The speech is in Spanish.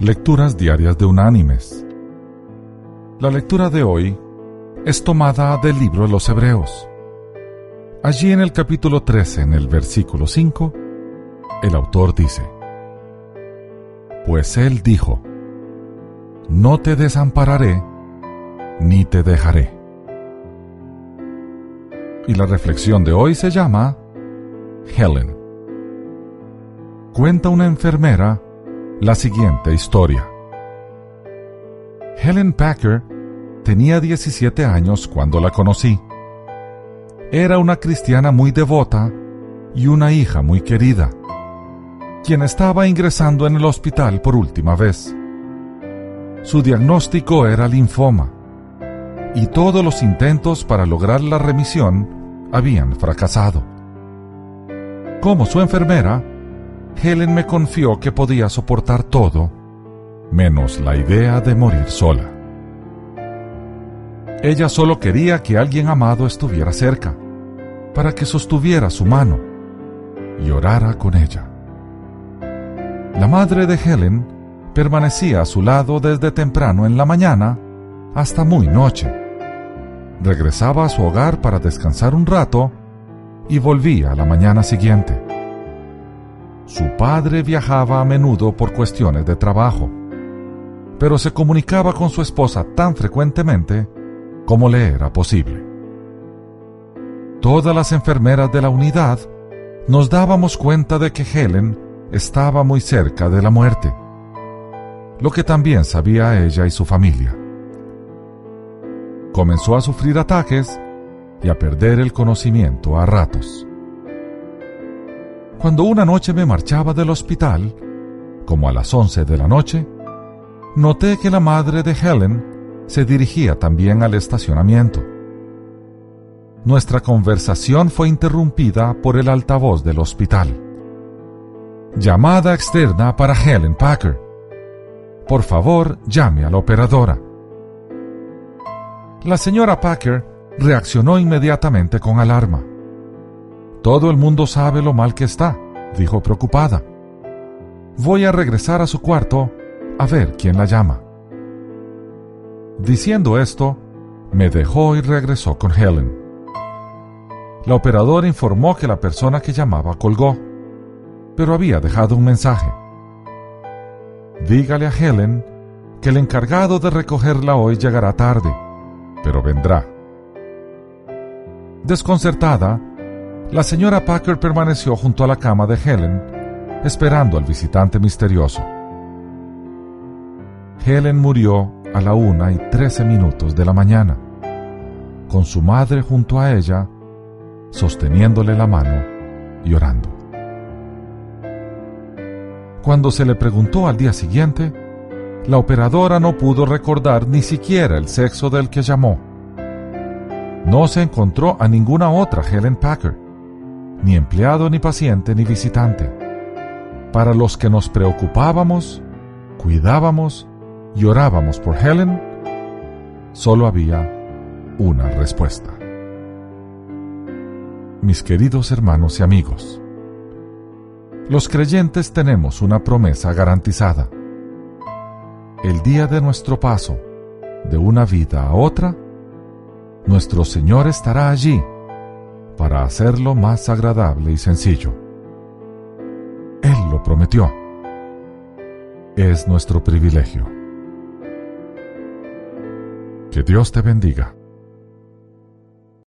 Lecturas Diarias de Unánimes. La lectura de hoy es tomada del libro de los Hebreos. Allí en el capítulo 13, en el versículo 5, el autor dice, Pues él dijo, No te desampararé, ni te dejaré. Y la reflexión de hoy se llama Helen. Cuenta una enfermera la siguiente historia. Helen Packer tenía 17 años cuando la conocí. Era una cristiana muy devota y una hija muy querida, quien estaba ingresando en el hospital por última vez. Su diagnóstico era linfoma y todos los intentos para lograr la remisión habían fracasado. Como su enfermera, Helen me confió que podía soportar todo, menos la idea de morir sola. Ella solo quería que alguien amado estuviera cerca, para que sostuviera su mano y orara con ella. La madre de Helen permanecía a su lado desde temprano en la mañana hasta muy noche. Regresaba a su hogar para descansar un rato y volvía a la mañana siguiente. Su padre viajaba a menudo por cuestiones de trabajo, pero se comunicaba con su esposa tan frecuentemente como le era posible. Todas las enfermeras de la unidad nos dábamos cuenta de que Helen estaba muy cerca de la muerte, lo que también sabía ella y su familia. Comenzó a sufrir ataques y a perder el conocimiento a ratos. Cuando una noche me marchaba del hospital, como a las once de la noche, noté que la madre de Helen se dirigía también al estacionamiento. Nuestra conversación fue interrumpida por el altavoz del hospital. Llamada externa para Helen Packer. Por favor, llame a la operadora. La señora Packer reaccionó inmediatamente con alarma. Todo el mundo sabe lo mal que está, dijo preocupada. Voy a regresar a su cuarto a ver quién la llama. Diciendo esto, me dejó y regresó con Helen. La operadora informó que la persona que llamaba colgó, pero había dejado un mensaje. Dígale a Helen que el encargado de recogerla hoy llegará tarde, pero vendrá. Desconcertada, la señora Packer permaneció junto a la cama de Helen, esperando al visitante misterioso. Helen murió a la una y trece minutos de la mañana, con su madre junto a ella, sosteniéndole la mano y orando. Cuando se le preguntó al día siguiente, la operadora no pudo recordar ni siquiera el sexo del que llamó. No se encontró a ninguna otra Helen Packer ni empleado, ni paciente, ni visitante. Para los que nos preocupábamos, cuidábamos y orábamos por Helen, solo había una respuesta. Mis queridos hermanos y amigos, los creyentes tenemos una promesa garantizada. El día de nuestro paso de una vida a otra, nuestro Señor estará allí para hacerlo más agradable y sencillo. Él lo prometió. Es nuestro privilegio. Que Dios te bendiga.